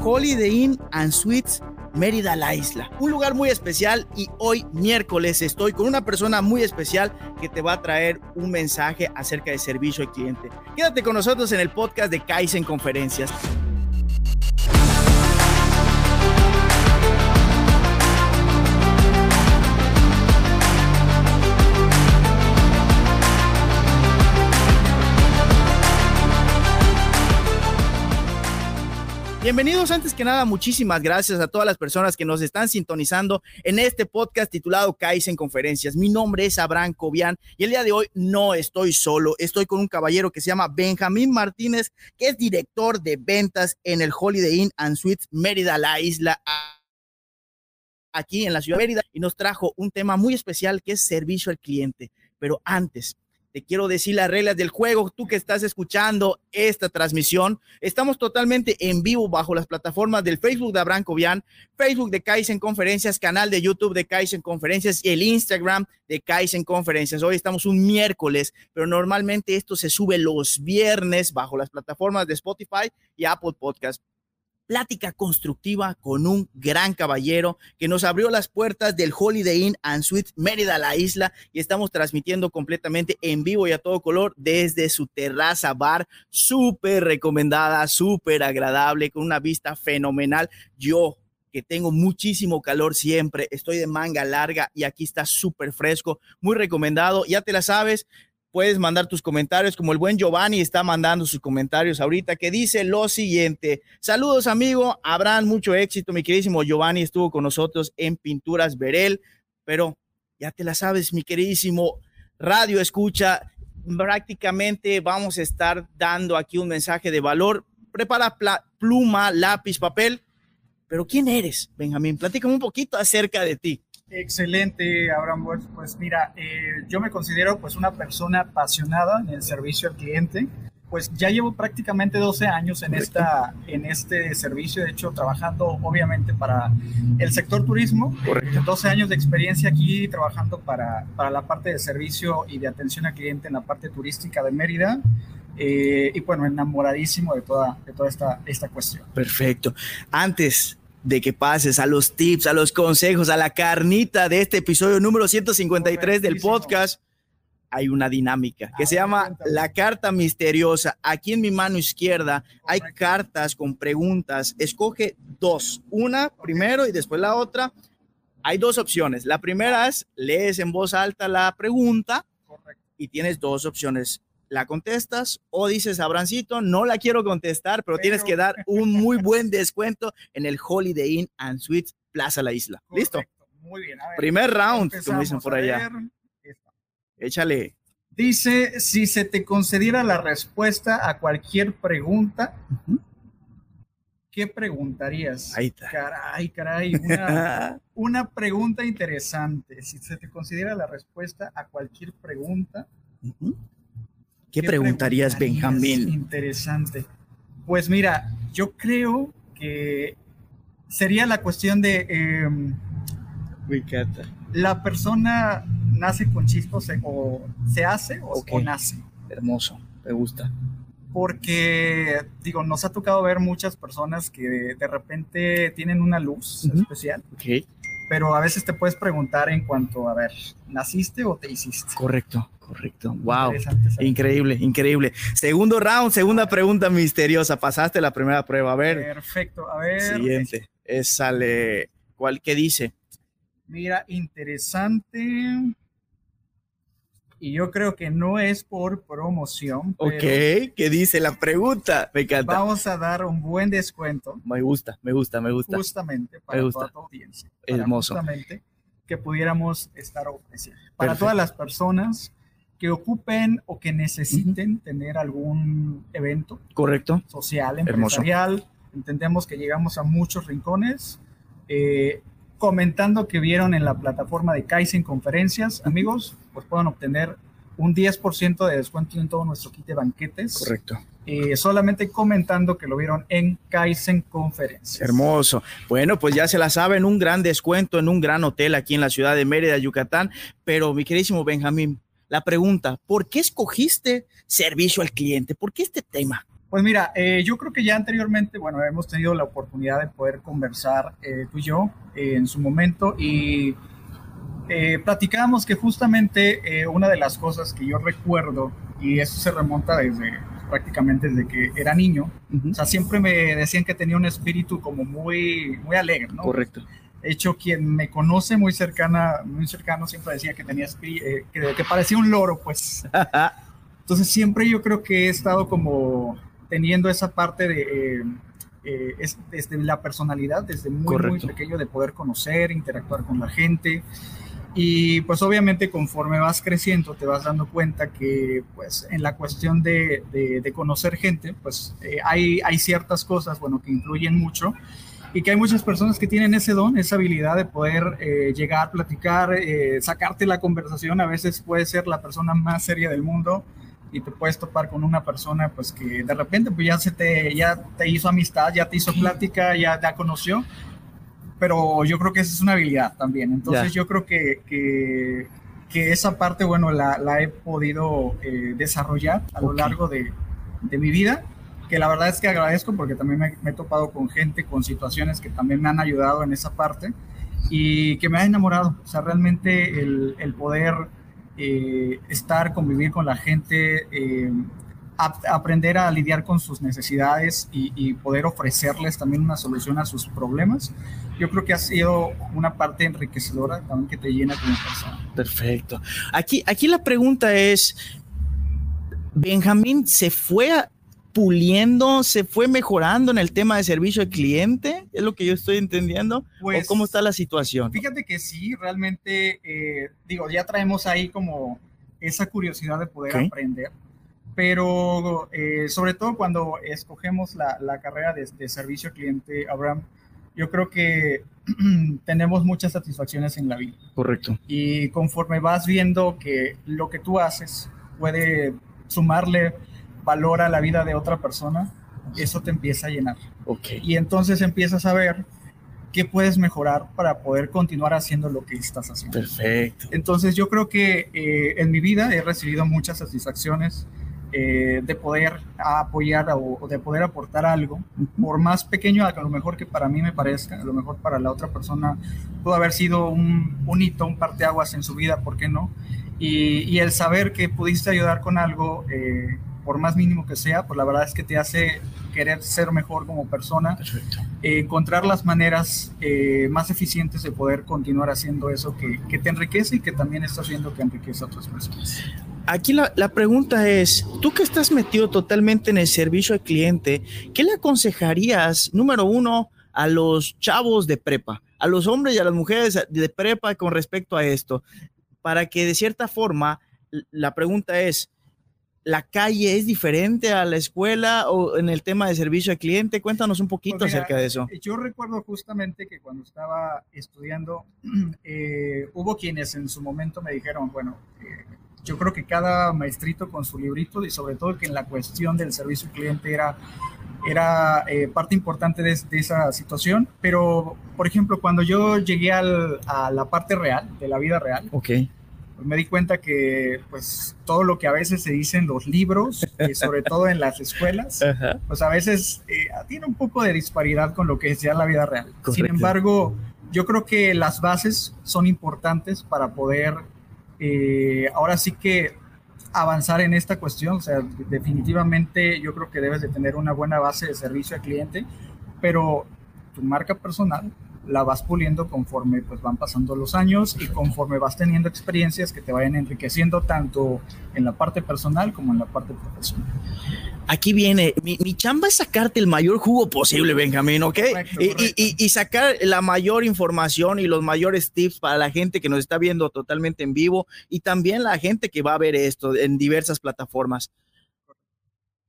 Holiday Inn and Suites Mérida la Isla, un lugar muy especial y hoy miércoles estoy con una persona muy especial que te va a traer un mensaje acerca de servicio al cliente. Quédate con nosotros en el podcast de Kaizen Conferencias. Bienvenidos antes que nada, muchísimas gracias a todas las personas que nos están sintonizando en este podcast titulado Kaizen Conferencias. Mi nombre es Abraham Cobian y el día de hoy no estoy solo, estoy con un caballero que se llama Benjamín Martínez, que es director de ventas en el Holiday Inn and Suites Mérida, la isla aquí en la ciudad de Mérida y nos trajo un tema muy especial que es servicio al cliente. Pero antes, quiero decir las reglas del juego. Tú que estás escuchando esta transmisión, estamos totalmente en vivo bajo las plataformas del Facebook de Abraham Cobian, Facebook de Kaizen Conferencias, canal de YouTube de Kaizen Conferencias y el Instagram de Kaizen Conferencias. Hoy estamos un miércoles, pero normalmente esto se sube los viernes bajo las plataformas de Spotify y Apple Podcast plática constructiva con un gran caballero que nos abrió las puertas del Holiday Inn and Suite Mérida, la isla, y estamos transmitiendo completamente en vivo y a todo color desde su terraza bar, súper recomendada, súper agradable, con una vista fenomenal. Yo que tengo muchísimo calor siempre, estoy de manga larga y aquí está súper fresco, muy recomendado, ya te la sabes, puedes mandar tus comentarios, como el buen Giovanni está mandando sus comentarios ahorita, que dice lo siguiente. Saludos, amigo. Habrán mucho éxito. Mi queridísimo Giovanni estuvo con nosotros en Pinturas Verel, pero ya te la sabes, mi queridísimo Radio Escucha. Prácticamente vamos a estar dando aquí un mensaje de valor. Prepara pluma, lápiz, papel. Pero ¿quién eres, Benjamín? Platícame un poquito acerca de ti. Excelente, Abraham Pues mira, eh, yo me considero pues una persona apasionada en el servicio al cliente. Pues ya llevo prácticamente 12 años en, esta, en este servicio, de hecho trabajando obviamente para el sector turismo. Correcto. 12 años de experiencia aquí trabajando para, para la parte de servicio y de atención al cliente en la parte turística de Mérida. Eh, y bueno, enamoradísimo de toda, de toda esta, esta cuestión. Perfecto. Antes de que pases a los tips, a los consejos, a la carnita de este episodio número 153 del podcast, hay una dinámica que se llama la carta misteriosa. Aquí en mi mano izquierda hay cartas con preguntas. Escoge dos, una primero y después la otra. Hay dos opciones. La primera es lees en voz alta la pregunta y tienes dos opciones la contestas o dices, Abrancito, no la quiero contestar, pero, tienes que dar un muy buen descuento en el Holiday Inn and Suites Plaza La Isla. ¿Listo? Muy bien. Primer round, como dicen por allá. Échale. Dice, si se te concediera la respuesta a cualquier pregunta, ¿qué preguntarías? Ahí está. Caray, caray, una, una, pregunta interesante. Si se te considera la respuesta a cualquier pregunta, ¿Qué, preguntarías, Benjamín? Interesante. Pues mira, yo creo que sería la cuestión de... Eh, la persona nace con chispas o se hace o, nace. Hermoso, me gusta. Porque, digo, nos ha tocado ver muchas personas que de, repente tienen una luz especial. Okay. Pero a veces te puedes preguntar en cuanto, a ver, ¿naciste o te hiciste? Correcto. Correcto. Wow. Increíble, increíble. Segundo round, segunda pregunta misteriosa. Pasaste la primera prueba. A ver. Perfecto. A ver. Siguiente. Es sale. ¿Cuál qué dice? Mira, interesante. Y yo creo que no es por promoción. Ok, ¿qué dice la pregunta? Me encanta. Vamos a dar un buen descuento. Me gusta, me gusta, me gusta. Justamente para toda tu audiencia. Hermoso. Justamente que pudiéramos estar ofreciendo. Para todas las personas que ocupen o que necesiten tener algún evento. Correcto. Social, empresarial. Entendemos que llegamos a muchos rincones. Eh, comentando que vieron en la plataforma de Kaizen Conferencias, amigos, pues pueden obtener un 10% de descuento en todo nuestro kit de banquetes. Correcto. eh, solamente comentando que lo vieron en Kaizen Conferencias. Hermoso. Bueno, pues ya se la saben, un gran descuento en un gran hotel aquí en la ciudad de Mérida, Yucatán. Pero mi queridísimo Benjamín, la pregunta, ¿por qué escogiste servicio al cliente? ¿Por qué este tema? Pues mira, eh, yo creo que ya anteriormente, bueno, hemos tenido la oportunidad de poder conversar eh, tú y yo en su momento y platicábamos que justamente una de las cosas que yo recuerdo, y eso se remonta desde prácticamente desde que era niño. O sea, siempre me decían que tenía un espíritu como muy, muy alegre, ¿no? Correcto. De hecho, quien me conoce muy cercana, muy cercano, siempre decía que tenía eh, que, parecía un loro, pues. Entonces, siempre yo creo que he estado como teniendo esa parte de, eh, eh, desde la personalidad, desde muy, muy pequeño, de poder conocer, interactuar con la gente. Y pues obviamente conforme vas creciendo te vas dando cuenta que pues en la cuestión de, de, conocer gente pues eh, hay, hay ciertas cosas, bueno, que influyen mucho y que hay muchas personas que tienen ese don, esa habilidad de poder eh, llegar, platicar, eh, sacarte la conversación. A veces puede ser la persona más seria del mundo y te puedes topar con una persona pues que de repente pues ya se te ya te hizo amistad, ya te hizo plática, ya ya conoció. Pero yo creo que esa es una habilidad también. Entonces yo creo que, que, que, esa parte, bueno, la, la he podido eh, desarrollar a lo largo de, de, mi vida, que la verdad es que agradezco porque también me, he topado con gente, con situaciones que también me han ayudado en esa parte y que me ha enamorado. O sea, realmente el, el poder eh, estar, convivir con la gente, eh, aprender a lidiar con sus necesidades y, poder ofrecerles también una solución a sus problemas, yo creo que ha sido una parte enriquecedora también que te llena como persona. Perfecto. Aquí, aquí la pregunta es, Benjamín se fue puliendo, se fue mejorando en el tema de servicio al cliente, es lo que yo estoy entendiendo. Pues, ¿Cómo está la situación? Fíjate que sí, realmente, eh, digo, ya traemos ahí como esa curiosidad de poder aprender pero eh, sobre todo cuando escogemos la, la carrera de, servicio al cliente, Abraham, yo creo que tenemos muchas satisfacciones en la vida. Correcto. Y conforme vas viendo que lo que tú haces puede sumarle valor a la vida de otra persona, eso te empieza a llenar. Okay. Y entonces empiezas a ver qué puedes mejorar para poder continuar haciendo lo que estás haciendo. Perfecto. Entonces yo creo que eh, en mi vida he recibido muchas satisfacciones eh, de poder apoyar o, de poder aportar algo, por más pequeño a lo mejor que para mí me parezca, a lo mejor para la otra persona pudo haber sido un, un hito, un parteaguas en su vida, ¿por qué no? Y, el saber que pudiste ayudar con algo, eh, por más mínimo que sea, pues la verdad es que te hace querer ser mejor como persona, eh, encontrar las maneras más eficientes de poder continuar haciendo eso que, que, te enriquece y que también está haciendo que enriquece a otras personas. Aquí la, pregunta es, tú que estás metido totalmente en el servicio al cliente, ¿qué le aconsejarías, número uno, a los chavos de prepa, a los hombres y a las mujeres de prepa con respecto a esto? Para que de cierta forma, la pregunta es, ¿la calle es diferente a la escuela o en el tema de servicio al cliente? Cuéntanos un poquito pues acerca de eso. Yo recuerdo justamente que cuando estaba estudiando, eh, hubo quienes en su momento me dijeron, bueno, eh, yo creo que cada maestrito con su librito y sobre todo que en la cuestión del servicio al cliente era, era eh, parte importante de, esa situación. Pero, por ejemplo, cuando yo llegué al, a la parte real, de la vida real, okay. Pues me di cuenta que pues todo lo que a veces se dice en los libros, y sobre todo en las escuelas, pues a veces eh, tiene un poco de disparidad con lo que es ya la vida real. Sin embargo, yo creo que las bases son importantes para poder eh, ahora sí que avanzar en esta cuestión, o sea, definitivamente yo creo que debes de tener una buena base de servicio al cliente, pero tu marca personal la vas puliendo conforme pues van pasando los años y conforme vas teniendo experiencias que te vayan enriqueciendo tanto en la parte personal como en la parte profesional. Aquí viene, mi, chamba es sacarte el mayor jugo posible, Benjamín, ¿ok? y, y, sacar la mayor información y los mayores tips para la gente que nos está viendo totalmente en vivo y también la gente que va a ver esto en diversas plataformas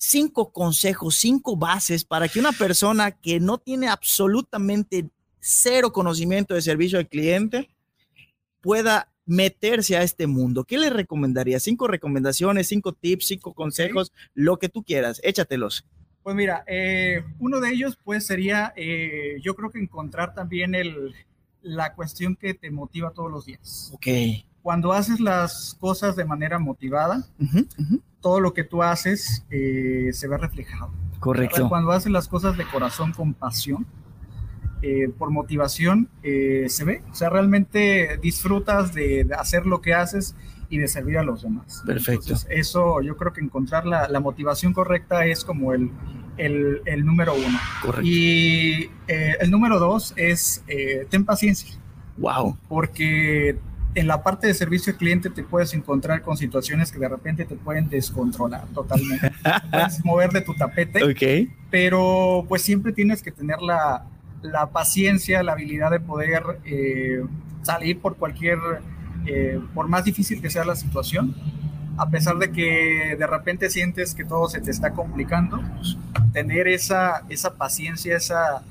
cinco consejos, cinco bases para que una persona que no tiene absolutamente cero conocimiento de servicio al cliente pueda meterse a este mundo, ¿qué le recomendaría? Cinco recomendaciones, cinco tips, cinco consejos, lo que tú quieras, échatelos. Pues mira, eh, uno de ellos pues sería, eh, yo creo que encontrar también el, la cuestión que te motiva todos los días. Ok. Cuando haces las cosas de manera motivada, todo lo que tú haces eh, se ve reflejado. Correcto. Cuando haces las cosas de corazón con pasión, eh, por motivación, eh, se ve. O sea, realmente disfrutas de, hacer lo que haces y de servir a los demás. Perfecto. eso yo creo que encontrar la, motivación correcta es como el, el, el número uno. Correcto. Y eh, el número dos es ten paciencia. Wow. Porque en la parte de servicio al cliente te puedes encontrar con situaciones que de repente te pueden descontrolar totalmente. puedes mover de tu tapete. Ok. Pero pues siempre tienes que tener la, la paciencia, la habilidad de poder eh, salir por cualquier, eh, por más difícil que sea la situación, a pesar de que de repente sientes que todo se te está complicando, tener esa, esa paciencia, esa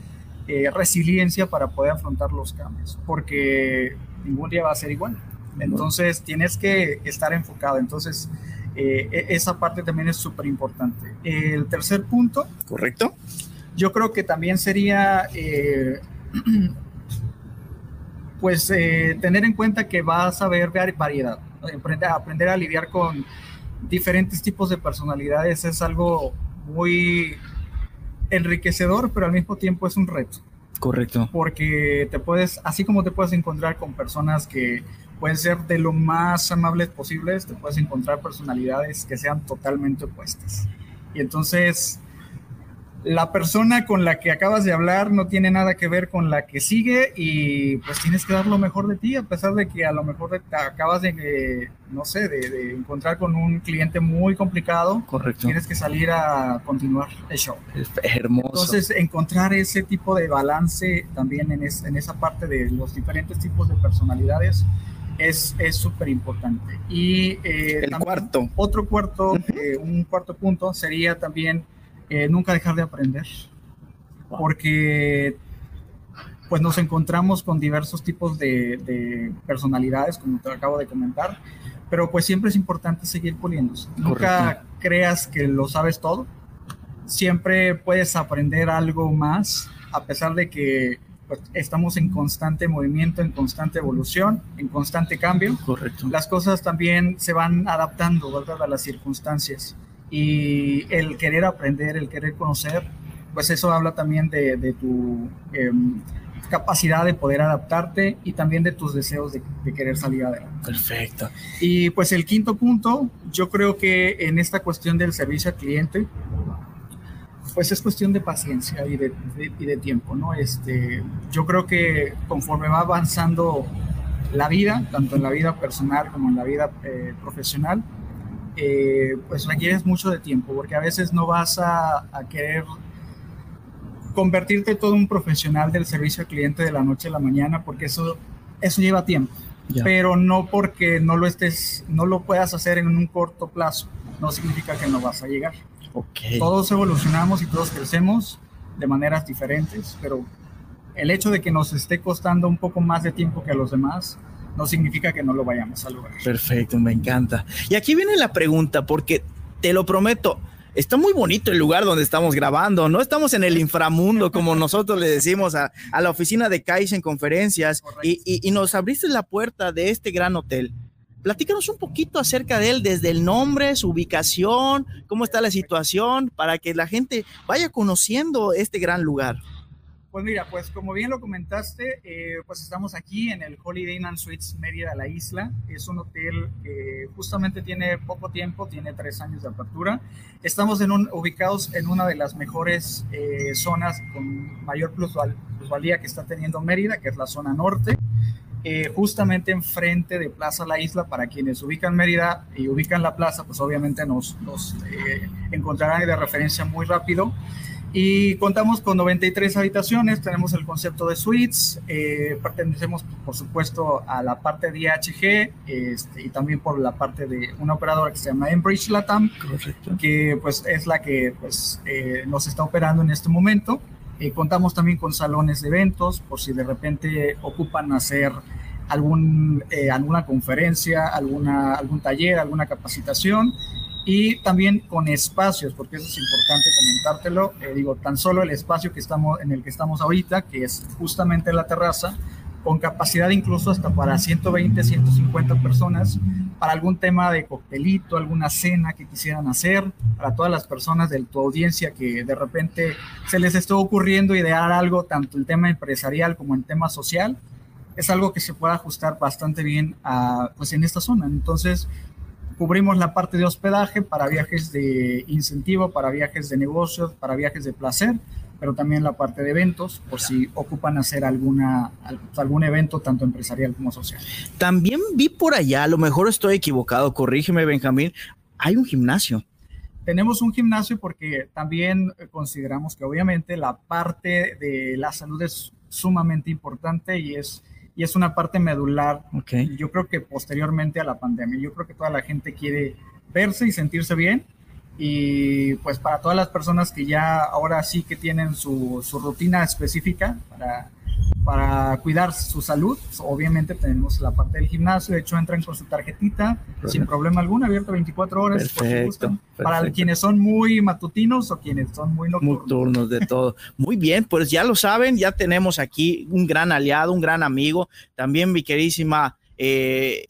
eh, resiliencia para poder afrontar los cambios, porque ningún día va a ser igual. Entonces tienes que estar enfocado. Entonces, e, esa parte también es súper importante. El tercer punto. Correcto yo creo que también sería, eh, pues, eh, tener en cuenta que vas a ver variedad, aprender, aprender a lidiar con diferentes tipos de personalidades es algo muy enriquecedor, pero al mismo tiempo es un reto. Correcto. Porque te puedes, así como te puedes encontrar con personas que pueden ser de lo más amables posibles, te puedes encontrar personalidades que sean totalmente opuestas. Y entonces la persona con la que acabas de hablar no tiene nada que ver con la que sigue y pues tienes que dar lo mejor de ti, a pesar de que a lo mejor te acabas de, no sé, de, encontrar con un cliente muy complicado. Correcto. Tienes que salir a continuar el show. Es hermoso. Entonces, encontrar ese tipo de balance también en, en esa parte de los diferentes tipos de personalidades es súper importante. Y eh, el cuarto. Otro cuarto, eh, un cuarto punto sería también eh, nunca dejar de aprender, porque pues nos encontramos con diversos tipos de, personalidades, como te acabo de comentar, pero pues siempre es importante seguir puliéndose. Nunca creas que lo sabes todo, siempre puedes aprender algo más, a pesar de que pues, estamos en constante movimiento, en constante evolución, en constante cambio. Correcto. Las cosas también se van adaptando a las circunstancias y el querer aprender, el querer conocer, pues eso habla también de, tu em, capacidad de poder adaptarte y también de tus deseos de, querer salir adelante. Perfecto. Y pues el quinto punto, yo creo que en esta cuestión del servicio al cliente, pues es cuestión de paciencia y de, y de tiempo, ¿no? Este, yo creo que conforme va avanzando la vida, tanto en la vida personal como en la vida eh, profesional, eh, pues requieres mucho de tiempo, porque a veces no vas a, querer convertirte todo un profesional del servicio al cliente de la noche a la mañana, porque eso, eso lleva tiempo. Pero no porque no lo estés, no lo puedas hacer en un corto plazo, no significa que no vas a llegar. Okay. Todos evolucionamos y todos crecemos de maneras diferentes, pero el hecho de que nos esté costando un poco más de tiempo que a los demás, no significa que no lo vayamos a lograr. Perfecto, me encanta. Y aquí viene la pregunta, porque te lo prometo, está muy bonito el lugar donde estamos grabando, no estamos en el inframundo como nosotros le decimos a, la oficina de Kaizen en conferencias y, y, nos abriste la puerta de este gran hotel. Platícanos un poquito acerca de él, desde el nombre, su ubicación, cómo está la situación, para que la gente vaya conociendo este gran lugar. Pues mira, pues como bien lo comentaste, eh, pues estamos aquí en el Holiday Inn Suites Mérida, la isla. Es un hotel que justamente tiene poco tiempo, tiene tres años de apertura. Estamos en un, ubicados en una de las mejores eh, zonas con mayor plusvalía que está teniendo Mérida, que es la zona norte. Eh, justamente enfrente de Plaza La Isla, para quienes ubican Mérida y ubican la plaza, pues obviamente nos, nos encontrarán de referencia muy rápido. Y contamos con 93 habitaciones, tenemos el concepto de suites, eh, pertenecemos por supuesto a la parte de IHG este, y también por la parte de una operadora que se llama Enbridge Latam, que pues es la que pues eh, nos está operando en este momento. Eh, contamos también con salones de eventos por si de repente ocupan hacer algún, eh, alguna conferencia, alguna, algún taller, alguna capacitación y también con espacios, porque eso es importante comentártelo. Eh, digo, tan solo el espacio que estamos, en el que estamos ahorita, que es justamente la terraza, con capacidad incluso hasta para 120, 150 personas, para algún tema de coctelito, alguna cena que quisieran hacer, para todas las personas de tu audiencia que de repente se les esté ocurriendo idear algo, tanto el tema empresarial como el tema social, es algo que se puede ajustar bastante bien a, pues en esta zona. Entonces, cubrimos la parte de hospedaje para viajes de incentivo, para viajes de negocios, para viajes de placer, pero también la parte de eventos, por si ocupan hacer alguna, algún evento tanto empresarial como social. También vi por allá, a lo mejor estoy equivocado, corrígeme Benjamín, hay un gimnasio. Tenemos un gimnasio porque también consideramos que obviamente la parte de la salud es sumamente importante y es, y es una parte medular. Okay. Yo creo que posteriormente a la pandemia, yo creo que toda la gente quiere verse y sentirse bien y pues para todas las personas que ya ahora sí que tienen su, su rutina específica para, para cuidar su salud, obviamente tenemos la parte del gimnasio, de hecho entran con su tarjetita sin problema alguno, abierto 24 horas. Perfecto, Para quienes son muy matutinos o quienes son muy nocturnos. Nocturnos de todo. muy bien, pues ya lo saben, ya tenemos aquí un gran aliado, un gran amigo, también mi queridísima... Eh,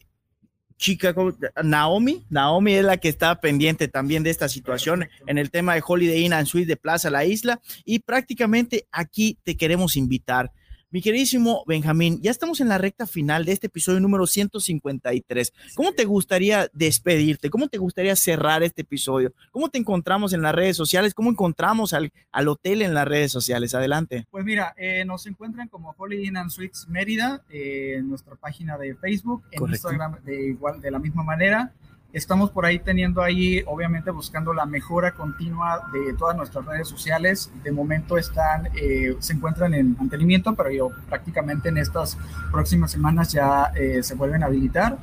chica, Naomi, Naomi es la que está pendiente también de esta situación en el tema de Holiday Inn and Suite de Plaza La Isla. Y prácticamente aquí te queremos invitar mi queridísimo Benjamín, ya estamos en la recta final de este episodio número 153. ¿Cómo te gustaría despedirte? ¿Cómo te gustaría cerrar este episodio? ¿Cómo te encontramos en las redes sociales? ¿Cómo encontramos al, al hotel en las redes sociales? Adelante. Pues mira, eh, nos encuentran como Holiday Inn and Suites Mérida eh, en nuestra página de Facebook, en Instagram de igual de la misma manera. Estamos por ahí teniendo ahí, obviamente, buscando la mejora continua de todas nuestras redes sociales. De momento están, eh, se encuentran en mantenimiento, pero yo prácticamente en estas próximas semanas ya eh, se vuelven a habilitar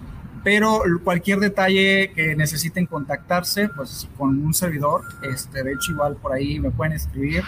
pero cualquier detalle que necesiten contactarse, pues con un servidor, este, de hecho igual por ahí me pueden escribir,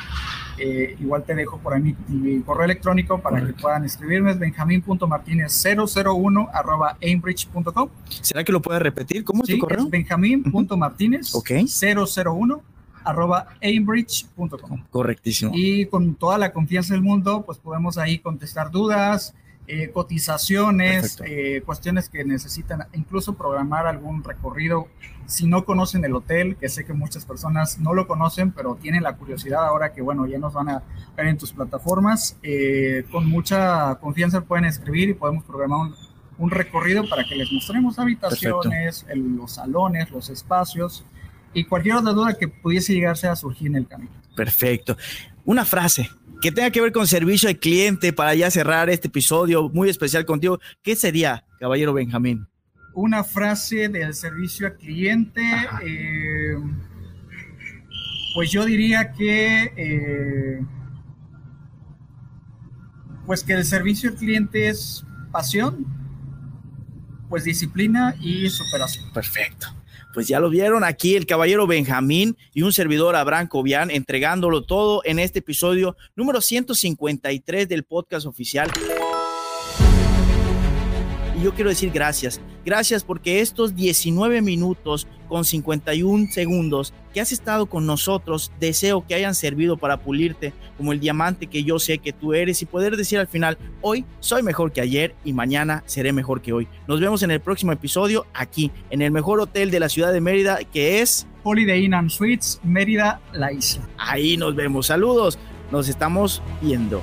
eh, igual te dejo por ahí mi, correo electrónico para que puedan escribirme, es benjamín.martínez001 arroba aimbridge.com. ¿Será que lo puedes repetir? ¿Cómo es tu correo? Es benjamín.martínez001 arroba aimbridge.com. Correctísimo. Y con toda la confianza del mundo, pues podemos ahí contestar dudas, eh, cotizaciones, eh, cuestiones que necesitan, incluso programar algún recorrido. Si no conocen el hotel, que sé que muchas personas no lo conocen, pero tienen la curiosidad ahora que, bueno, ya nos van a ver en tus plataformas, eh, con mucha confianza pueden escribir y podemos programar un, recorrido para que les mostremos habitaciones, los salones, los espacios y cualquier otra duda que pudiese llegarse a surgir en el camino. Perfecto. Una frase que tenga que ver con servicio al cliente para ya cerrar este episodio muy especial contigo, ¿qué sería, caballero Benjamín? Una frase del servicio al cliente, eh, pues yo diría que, eh, pues que el servicio al cliente es pasión, pues disciplina y superación. Perfecto pues ya lo vieron aquí el caballero Benjamín y un servidor Abraham Cobian entregándolo todo en este episodio número 153 del podcast oficial. Y yo quiero decir gracias. Gracias porque estos 19 minutos con 51 segundos que has estado con nosotros, deseo que hayan servido para pulirte como el diamante que yo sé que tú eres y poder decir al final, hoy soy mejor que ayer y mañana seré mejor que hoy. Nos vemos en el próximo episodio aquí, en el mejor hotel de la ciudad de Mérida, que es Holiday Inn and Suites, Mérida, la isla. Ahí nos vemos. Saludos. Nos estamos viendo.